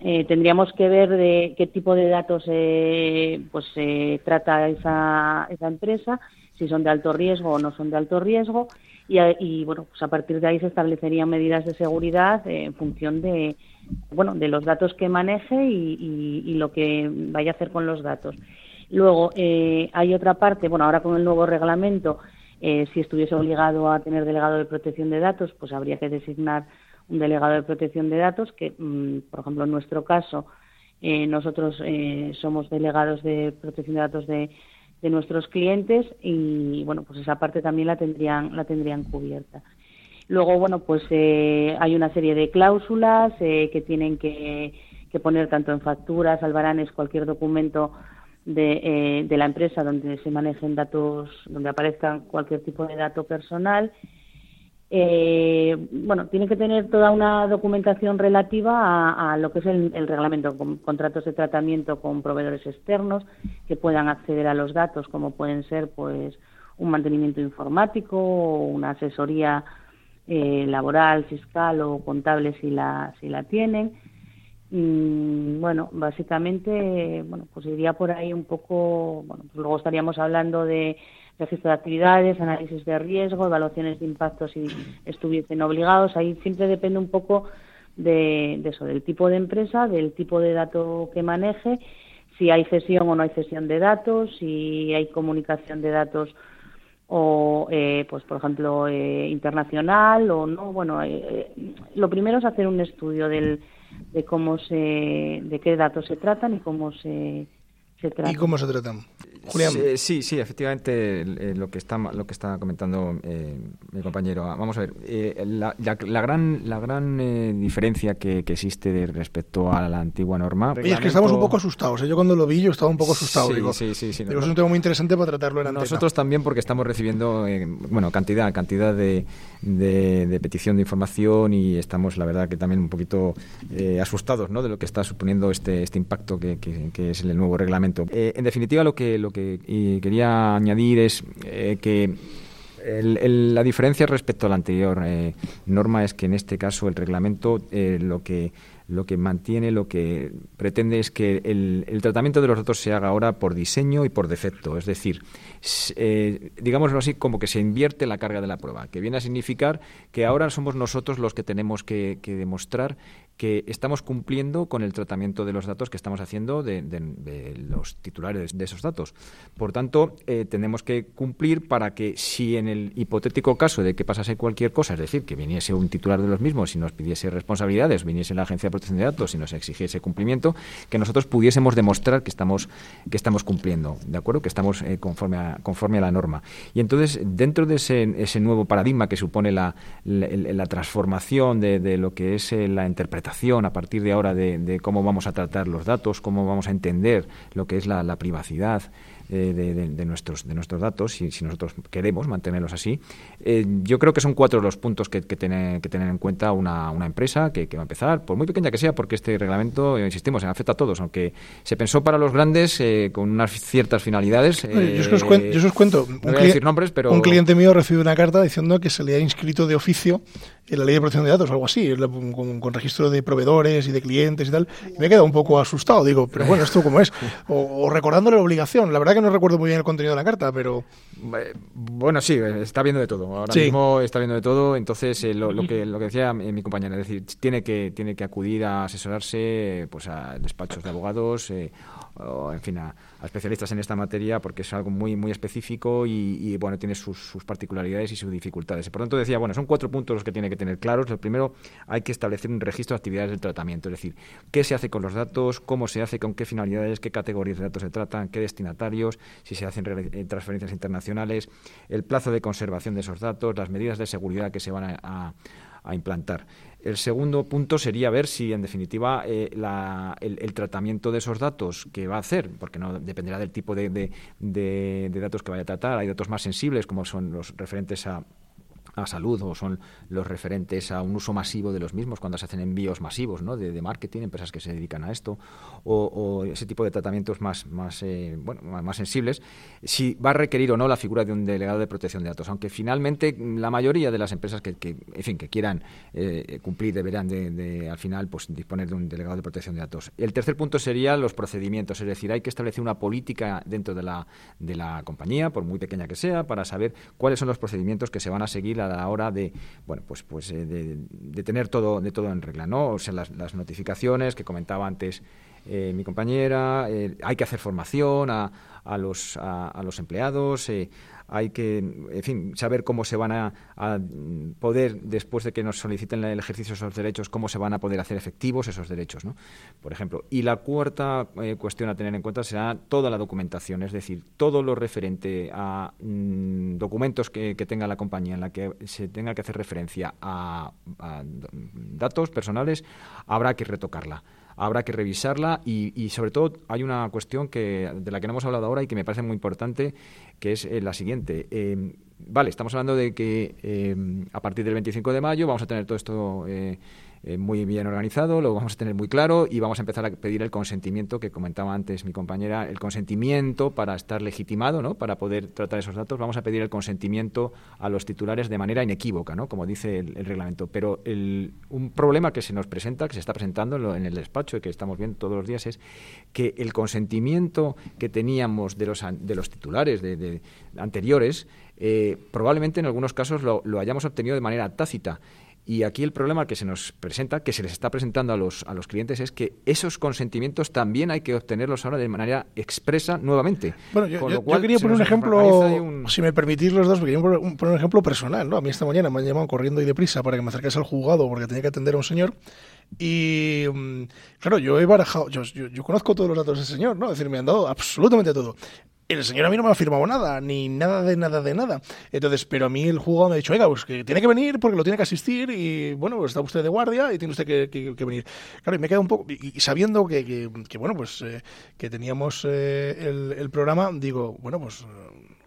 eh, tendríamos que ver de qué tipo de datos eh, pues se trata esa, esa empresa, si son de alto riesgo o no son de alto riesgo, y, bueno, pues a partir de ahí se establecerían medidas de seguridad en función de bueno de los datos que maneje y, lo que vaya a hacer con los datos. Luego eh, hay otra parte, bueno, ahora con el nuevo reglamento Eh, si estuviese obligado a tener delegado de protección de datos, pues habría que designar un delegado de protección de datos, que, mm, por ejemplo, en nuestro caso, eh, nosotros eh, somos delegados de protección de datos de, de, nuestros clientes y, bueno, pues esa parte también la tendrían, la tendrían cubierta. Luego, bueno, pues eh, hay una serie de cláusulas que tienen que, que, poner tanto en facturas, albaranes, cualquier documento de, de la empresa donde se manejen datos, donde aparezca cualquier tipo de dato personal eh, bueno, tiene que tener toda una documentación relativa a, lo que es el, reglamento, con contratos de tratamiento con proveedores externos que puedan acceder a los datos, como pueden ser, pues, un mantenimiento informático o una asesoría eh, laboral, fiscal o contable si la si la tienen. Mm, bueno, básicamente, bueno, pues iría por ahí un poco, bueno, pues luego estaríamos hablando de registro de actividades, análisis de riesgo, evaluaciones de impacto si estuviesen obligados. Ahí siempre depende un poco de, eso, del tipo de empresa, del tipo de dato que maneje, si hay cesión o no hay cesión de datos, si hay comunicación de datos o, eh, pues por ejemplo, eh, internacional o no. Bueno, eh, lo primero es hacer un estudio del, de cómo se, de qué datos se tratan y cómo se, se tratan. ¿Y cómo se tratan? Julián. Sí, sí, efectivamente, eh, lo que está lo que está comentando eh, mi compañero. Ah, vamos a ver, eh, la, gran la gran diferencia que, existe respecto a la antigua norma. Y es que estamos un poco asustados. Yo cuando lo vi yo estaba un poco asustado. Sí, digo, sí, sí, sí es un tema muy interesante para tratarlo en antena. Nosotros también porque estamos recibiendo bueno cantidad cantidad de, de, petición de información y estamos la verdad que también un poquito asustados ¿no? de lo que está suponiendo este este impacto que, que, es el nuevo reglamento. en definitiva lo que lo que quería añadir es eh, que la diferencia respecto a la anterior eh, norma es que en este caso el reglamento eh, lo que lo que mantiene, lo que pretende es que el, tratamiento de los datos se haga ahora por diseño y por defecto. Es decir, digámoslo así, como que se invierte la carga de la prueba, que viene a significar que ahora somos nosotros los que tenemos que demostrar que estamos cumpliendo con el tratamiento de los datos que estamos haciendo de, los titulares de esos datos. Por tanto, eh, tenemos que cumplir para que si en el hipotético caso de que pasase cualquier cosa, es decir, que viniese un titular de los mismos y nos pidiese responsabilidades, viniese la Agencia de Protección de Datos y nos exigiese cumplimiento, que nosotros pudiésemos demostrar que estamos, que estamos cumpliendo, ¿de acuerdo? Que estamos eh, conforme, a, conforme a la norma. Y entonces, dentro de ese, ese nuevo paradigma que supone la, la, transformación de, de lo que es eh, la interpretación a partir de ahora de, cómo vamos a tratar los datos, cómo vamos a entender lo que es la, la privacidad eh, de, nuestros, de nuestros datos, si, si nosotros queremos mantenerlos así. Eh, yo creo que son cuatro los puntos que, que, tener, que tener en cuenta una, una empresa que, va a empezar, por muy pequeña que sea, porque este reglamento, eh, insistimos, afecta a todos, aunque se pensó para los grandes con unas ciertas finalidades. yo, os cuento, un, cliente mío recibe una carta diciendo que se le ha inscrito de oficio en la ley de protección de datos o algo así, con, registro de proveedores y de clientes y tal, y me he quedado un poco asustado, digo, pero bueno, ¿esto cómo es? O, o recordándole la obligación, la verdad que no recuerdo muy bien el contenido de la carta, pero... Bueno, sí, está viendo de todo. Ahora mismo está viendo de todo. Entonces, eh, lo, que, lo que decía mi compañera, es decir, tiene que, tiene que acudir a asesorarse pues a despachos de abogados eh, o, en fin, a, especialistas en esta materia porque es algo muy muy específico y, bueno tiene sus, particularidades y sus dificultades. Por lo tanto decía, bueno, son cuatro puntos los que tiene que tener claros. El primero, hay que establecer un registro de actividades del tratamiento, es decir, qué se hace con los datos, cómo se hace, con qué finalidades, qué categorías de datos se tratan, qué destinatarios, si se hacen eh, transferencias internacionales, el plazo de conservación de esos datos, las medidas de seguridad que se van a implantar. El segundo punto sería ver si, en definitiva, eh, el, tratamiento de esos datos que va a hacer, porque no dependerá del tipo de, de datos que vaya a tratar, hay datos más sensibles, como son los referentes a a salud o son los referentes a un uso masivo de los mismos cuando se hacen envíos masivos ¿no? de, marketing, empresas que se dedican a esto, o, ese tipo de tratamientos más, más, eh, bueno, más sensibles, si va a requerir o no la figura de un delegado de protección de datos, aunque finalmente la mayoría de las empresas que, en fin, que quieran eh, cumplir deberán de, al final pues, disponer de un delegado de protección de datos. El tercer punto sería los procedimientos, es decir, hay que establecer una política dentro de la, de la compañía, por muy pequeña que sea, para saber cuáles son los procedimientos que se van a seguir a la hora de, bueno, pues, pues eh, de, tener todo, de todo en regla, ¿no? O sea, las, notificaciones que comentaba antes eh, mi compañera, eh, hay que hacer formación a, a los, a, los empleados, hay que, en fin, saber cómo se van a, poder, después de que nos soliciten el ejercicio de esos derechos, cómo se van a poder hacer efectivos esos derechos, ¿no? Por ejemplo. Y la cuarta eh, cuestión a tener en cuenta será toda la documentación, es decir, todo lo referente a mm, documentos que, tenga la compañía en la que se tenga que hacer referencia a datos personales, habrá que retocarla habrá que revisarla y, sobre todo hay una cuestión que, de la que no hemos hablado ahora y que me parece muy importante, que es eh, la siguiente. Eh, vale, estamos hablando de que eh, a partir del 25 de mayo vamos a tener todo esto eh, muy bien organizado, lo vamos a tener muy claro y vamos a empezar a pedir el consentimiento que comentaba antes mi compañera, el consentimiento para estar legitimado, ¿no? para poder tratar esos datos, vamos a pedir el consentimiento a los titulares de manera inequívoca, ¿no? como dice el, reglamento. Pero el, un problema que se nos presenta, que se está presentando en, el despacho y que estamos viendo todos los días es que el consentimiento que teníamos de los, de los titulares de, anteriores, eh, probablemente en algunos casos lo, lo hayamos obtenido de manera tácita y aquí el problema que se nos presenta, que se les está presentando a los, a los clientes, es que esos consentimientos también hay que obtenerlos ahora de manera expresa nuevamente. Bueno, yo, quería poner un ejemplo, si me permitís los dos, quería poner un ejemplo personal. ¿no? A mí esta mañana me han llamado corriendo y deprisa para que me acercase al juzgado porque tenía que atender a un señor. Y mm, claro, yo he barajado, yo, yo, conozco todos los datos del señor, ¿no? Es decir, me han dado absolutamente todo el señor a mí no me ha firmado nada, ni nada de nada de nada. Entonces, pero a mí el juego me ha dicho, oiga, pues que tiene que venir porque lo tiene que asistir y, bueno, pues está usted de guardia y tiene usted que, venir. Claro, y me queda un poco, y, sabiendo que, que, bueno, pues eh, que teníamos eh, el, programa, digo, bueno, pues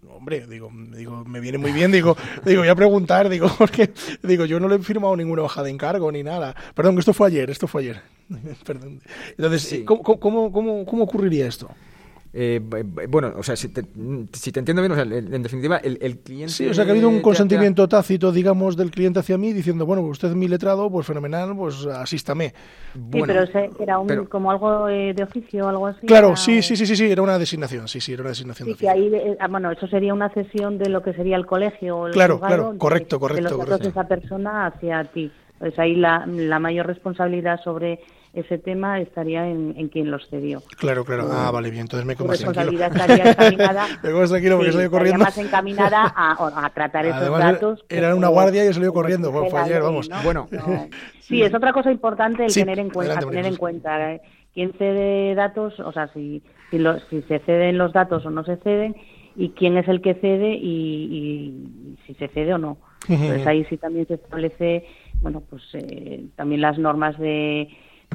hombre, digo, digo, me viene muy bien, digo, digo, voy a preguntar, digo, porque digo, yo no le he firmado ninguna hoja de encargo ni nada. Perdón, que esto fue ayer, esto fue ayer. Perdón. Entonces, ¿cómo, cómo, cómo, cómo ocurriría esto? Eh, bueno, o sea, si te, entiendo bien, o sea, en definitiva, el, cliente... Sí, o sea, que ha habido un consentimiento tácito, digamos, del cliente hacia mí, diciendo, bueno, usted es mi letrado, pues fenomenal, pues asístame. Sí, pero era un, como algo eh, de oficio o algo así. Claro, sí, sí, sí, sí, sí, era una designación, sí, sí, era una designación. Sí, que ahí, eh, ah, bueno, eso sería una cesión de lo que sería el colegio o el Claro, claro, correcto, correcto. De los datos de esa persona hacia ti. Pues ahí la, la mayor responsabilidad sobre ese tema estaría en, quien los cedió. Claro, claro. Ah, vale, bien. Entonces me quedo más responsabilidad estaría encaminada, me tranquilo porque sí, corriendo. más encaminada a, a tratar esos datos. Era una guardia y he salido corriendo. Bueno, fue ayer, vamos. Bueno. Sí, es otra cosa importante el tener en cuenta. tener en cuenta ¿eh? quién cede datos, o sea, si, si, si se ceden los datos o no se ceden, y quién es el que cede y, si se cede o no. Entonces ahí sí también se establece, bueno, pues eh, también las normas de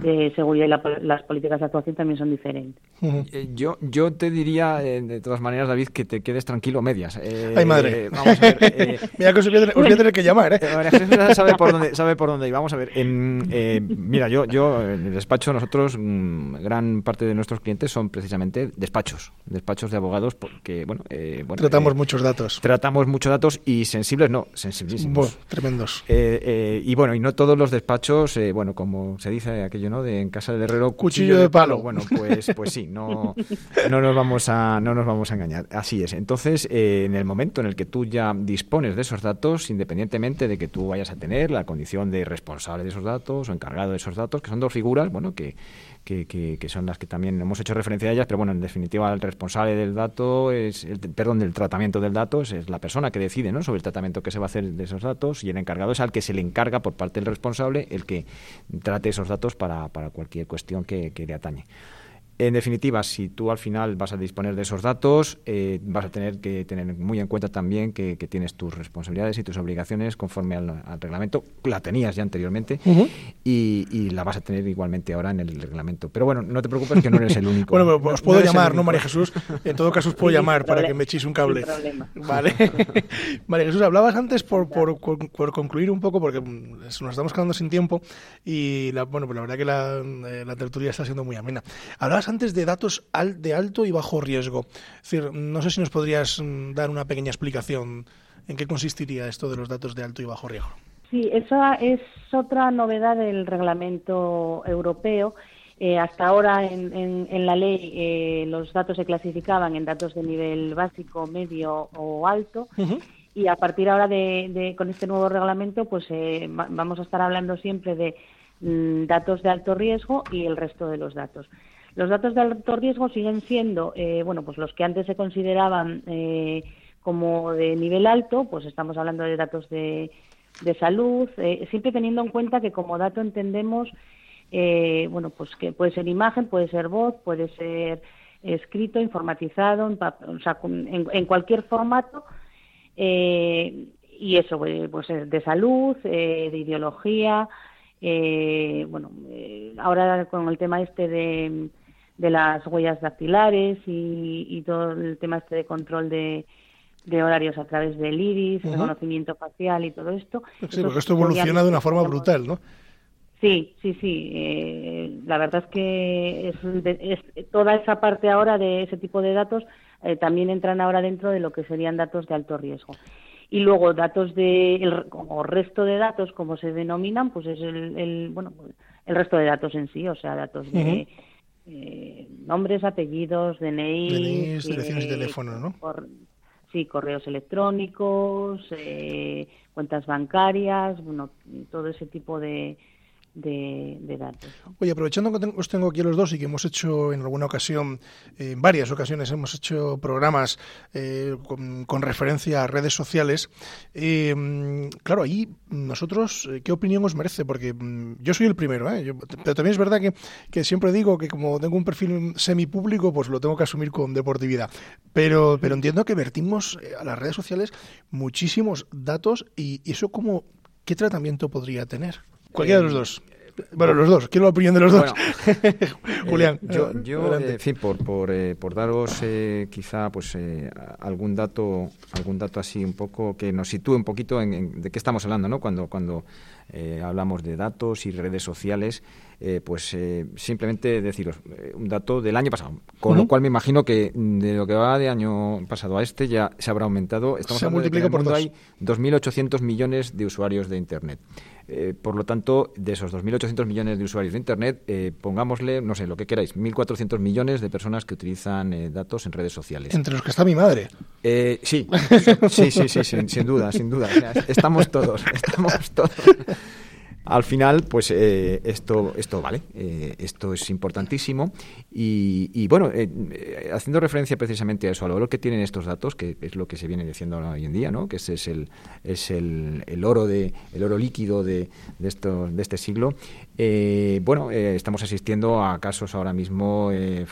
de seguridad y las políticas de actuación también son diferentes. Eh, yo, yo te diría, eh, de todas maneras, David, que te quedes tranquilo medias. Eh, Ay, madre. vamos a ver. mira que os voy a, tener, que llamar, ¿eh? sabe por dónde, sabe por dónde. Y vamos a ver. mira, yo, yo, en el despacho, nosotros, mm, gran parte de nuestros clientes son precisamente despachos. Despachos de abogados, porque, bueno. bueno tratamos muchos datos. Tratamos muchos datos y sensibles, no, sensibilísimos. tremendos. y bueno, y no todos los despachos, bueno, como se dice aquello de en casa del herrero cuchillo, de, palo. Bueno, pues, pues sí, no, no, nos vamos a, no nos vamos a engañar. Así es. Entonces, eh, en el momento en el que tú ya dispones de esos datos, independientemente de que tú vayas a tener la condición de responsable de esos datos o encargado de esos datos, que son dos figuras, bueno, que que, son las que también hemos hecho referencia a ellas, pero bueno, en definitiva el responsable del dato, es el, perdón, del tratamiento del dato es, la persona que decide ¿no? sobre el tratamiento que se va a hacer de esos datos y el encargado es al que se le encarga por parte del responsable el que trate esos datos para, para cualquier cuestión que, que le atañe. En definitiva, si tú al final vas a disponer de esos datos, eh, vas a tener que tener muy en cuenta también que, tienes tus responsabilidades y tus obligaciones conforme al, reglamento. La tenías ya anteriormente y, la vas a tener igualmente ahora en el reglamento. Pero bueno, no te preocupes que no eres el único. bueno, os puedo llamar, ¿no, María Jesús? En todo caso, os puedo llamar para que me echéis un cable. Vale. María Jesús, hablabas antes por, por, concluir un poco, porque nos estamos quedando sin tiempo y la, bueno, pues la verdad que la, eh, la tertulia está siendo muy amena. Hablabas antes de datos de alto y bajo riesgo. Es decir, no sé si nos podrías mm, dar una pequeña explicación en qué consistiría esto de los datos de alto y bajo riesgo. Sí, esa es otra novedad del reglamento europeo. Eh, hasta ahora en, la ley eh, los datos se clasificaban en datos de nivel básico, medio o alto. Y a partir ahora de, con este nuevo reglamento, pues eh, vamos a estar hablando siempre de mm, datos de alto riesgo y el resto de los datos. Los datos de alto riesgo siguen siendo, eh, bueno, pues los que antes se consideraban eh, como de nivel alto, pues estamos hablando de datos de, de salud, eh, siempre teniendo en cuenta que como dato entendemos, eh, bueno, pues que puede ser imagen, puede ser voz, puede ser escrito, informatizado, en, o sea, en, en cualquier formato. Eh, y eso, pues de salud, eh, de ideología, eh, bueno, ahora con el tema este de, de las huellas dactilares y, y, todo el tema este de control de, de horarios a través del iris, uh -huh. reconocimiento facial y todo esto. Sí, porque esto evoluciona de una forma brutal, ¿no? Sí, sí, sí. Eh, la verdad es que es, es, toda esa parte ahora de ese tipo de datos eh, también entran ahora dentro de lo que serían datos de alto riesgo. Y luego datos de, el, o resto de datos, como se denominan, pues es el, el bueno, el resto de datos en sí, o sea, datos de uh -huh. Eh, nombres, apellidos, DNI, DNI direcciones de teléfono, ¿no? Por, sí, correos electrónicos, eh, cuentas bancarias, bueno, todo ese tipo de, de, datos. Oye, aprovechando que os tengo aquí los dos y que hemos hecho en alguna ocasión, eh, en varias ocasiones hemos hecho programas eh, con, referencia a redes sociales, eh, claro, ahí nosotros, eh, ¿qué opinión os merece? Porque mm, yo soy el primero, ¿eh? Yo, pero también es verdad que, siempre digo que como tengo un perfil semipúblico, pues lo tengo que asumir con deportividad. Pero, pero entiendo que vertimos a las redes sociales muchísimos datos y, y eso como, ¿qué tratamiento podría tener? Cualquiera de los dos. Bueno, los dos. Quiero la opinión de los dos. Julián. Eh, yo, yo eh, en fin, por, por, eh, por daros eh, quizá pues algún dato algún dato así un poco que nos sitúe un poquito en, en de qué estamos hablando, ¿no? Cuando cuando hablamos de datos y redes sociales, pues simplemente deciros un dato del año pasado, con uh -huh. lo cual me imagino que de lo que va de año pasado a este ya se habrá aumentado. Estamos se multiplica de que por dos. Hay 2.800 millones de usuarios de Internet. Eh, por lo tanto, de esos 2.800 millones de usuarios de Internet, eh, pongámosle, no sé, lo que queráis, 1.400 millones de personas que utilizan eh, datos en redes sociales. Entre los que está mi madre. sí, sí, sí, sí, sin, sin duda, sin duda. O sea, estamos todos, estamos todos. Al final, pues eh, esto, esto vale, eh, esto es importantísimo y, y bueno, eh, haciendo referencia precisamente a eso, al valor que tienen estos datos, que es lo que se viene diciendo hoy en día, ¿no? que ese es el, es el, el oro de el oro líquido de, de, esto, de este siglo. bueno, estamos asistiendo a casos ahora mismo de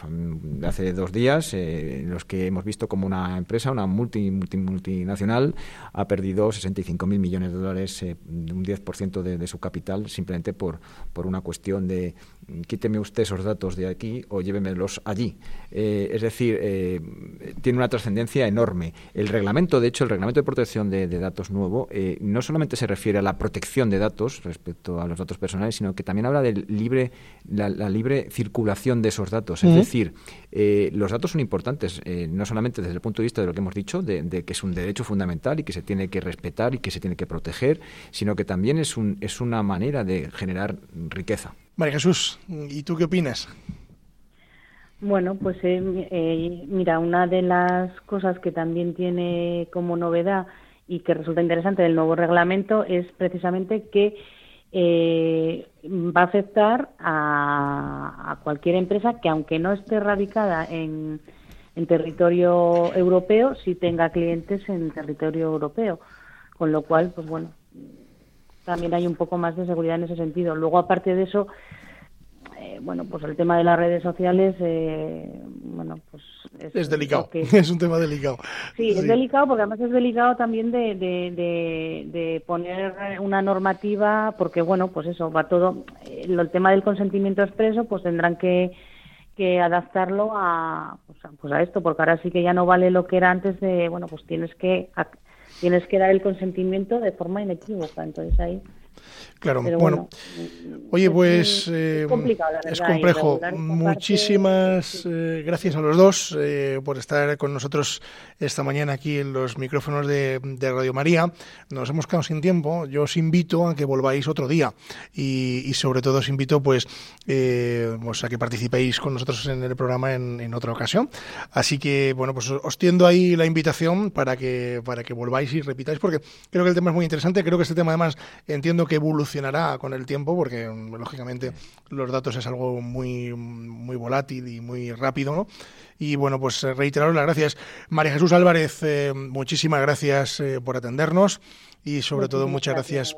hace dos días en los que hemos visto como una empresa, una multi, multi multinacional, ha perdido 65 mil millones de dólares, un 10% de, de su capital capital simplemente por, por una cuestión de quíteme usted esos datos de aquí o llévemelos allí. Eh, es decir, eh, tiene una trascendencia enorme. El reglamento, de hecho, el reglamento de protección de, de datos nuevo, eh, no solamente se refiere a la protección de datos respecto a los datos personales, sino que también habla de libre, la, la libre circulación de esos datos. Es decir, los datos son importantes, no solamente desde el punto de vista de lo que hemos dicho, de, de, que es un derecho fundamental y que se tiene que respetar y que se tiene que proteger, sino que también es, un, es una manera de generar riqueza. María Jesús, ¿y tú qué opinas? Bueno, pues eh, eh, mira, una de las cosas que también tiene como novedad y que resulta interesante del nuevo reglamento es precisamente que eh, va a afectar a, a, cualquier empresa que aunque no esté radicada en, en territorio europeo, sí tenga clientes en territorio europeo. Con lo cual, pues bueno, también hay un poco más de seguridad en ese sentido. Luego, aparte de eso, eh, bueno, pues el tema de las redes sociales, eh, bueno, pues es, es delicado, que, es un tema delicado. Sí, sí, es delicado porque además es delicado también de, de, de, de, poner una normativa, porque bueno, pues eso, va todo, el, el tema del consentimiento expreso, pues tendrán que que adaptarlo a pues, a pues, a esto, porque ahora sí que ya no vale lo que era antes de, bueno, pues tienes que tienes que dar el consentimiento de forma inequívoca. Entonces ahí. Claro, bueno, bueno, oye, pues eh, es, verdad, es, complejo. Muchísimas parte... eh, gracias a los dos eh, por estar con nosotros esta mañana aquí en los micrófonos de, de, Radio María. Nos hemos quedado sin tiempo. Yo os invito a que volváis otro día y, y sobre todo os invito pues, pues, a que participéis con nosotros en el programa en, en, otra ocasión. Así que bueno, pues os tiendo ahí la invitación para que para que volváis y repitáis porque creo que el tema es muy interesante. Creo que este tema además entiendo que evolucionará con el tiempo, porque lógicamente los datos es algo muy, muy volátil y muy rápido, ¿no? Y bueno, pues reiteraros las gracias. María Jesús Álvarez, muchísimas gracias por atendernos y sobre todo muchas gracias,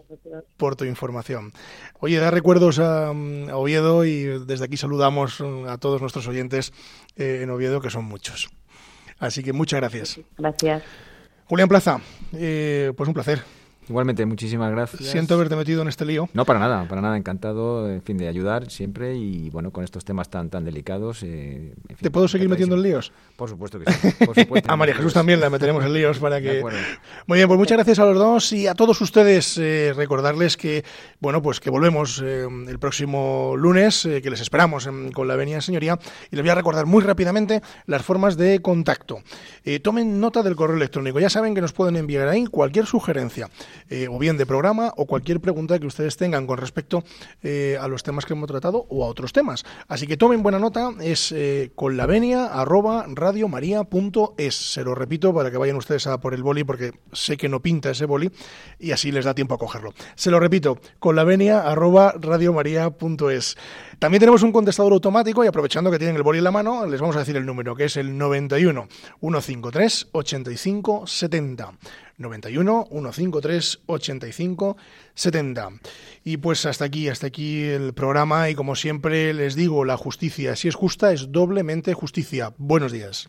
por tu información. Oye, da recuerdos a, Oviedo y desde aquí saludamos a todos nuestros oyentes eh, en Oviedo, que son muchos. Así que muchas gracias. Gracias. Julián Plaza, eh, pues un placer. Igualmente, muchísimas gracias. Siento haberte metido en este lío. No, para nada, para nada, encantado, en fin, de ayudar siempre y bueno, con estos temas tan tan delicados. Eh, ¿Te puedo seguir metiendo en líos? Por supuesto que sí. Por supuesto, a María Jesús también la meteremos en líos para que. Muy bien, pues muchas gracias a los dos y a todos ustedes eh, recordarles que bueno, pues que volvemos eh, el próximo lunes, que les esperamos con la Avenida Señoría y les voy a recordar muy rápidamente las formas de contacto. tomen nota del correo electrónico. Ya saben que nos pueden enviar ahí cualquier sugerencia eh, o bien de programa o cualquier pregunta que ustedes tengan con respecto eh, a los temas que hemos tratado o a otros temas. Así que tomen buena nota, es eh, con. Se lo repito para que vayan ustedes a por el boli porque sé que no pinta ese boli y así les da tiempo a cogerlo. Se lo repito, con. También tenemos un contestador automático y aprovechando que tienen el boli en la mano, les vamos a decir el número que es el 91 153 85 70. 91 153 85 70. Y pues hasta aquí, hasta aquí el programa y como siempre les digo, la justicia, si es justa, es doblemente justicia. Buenos días.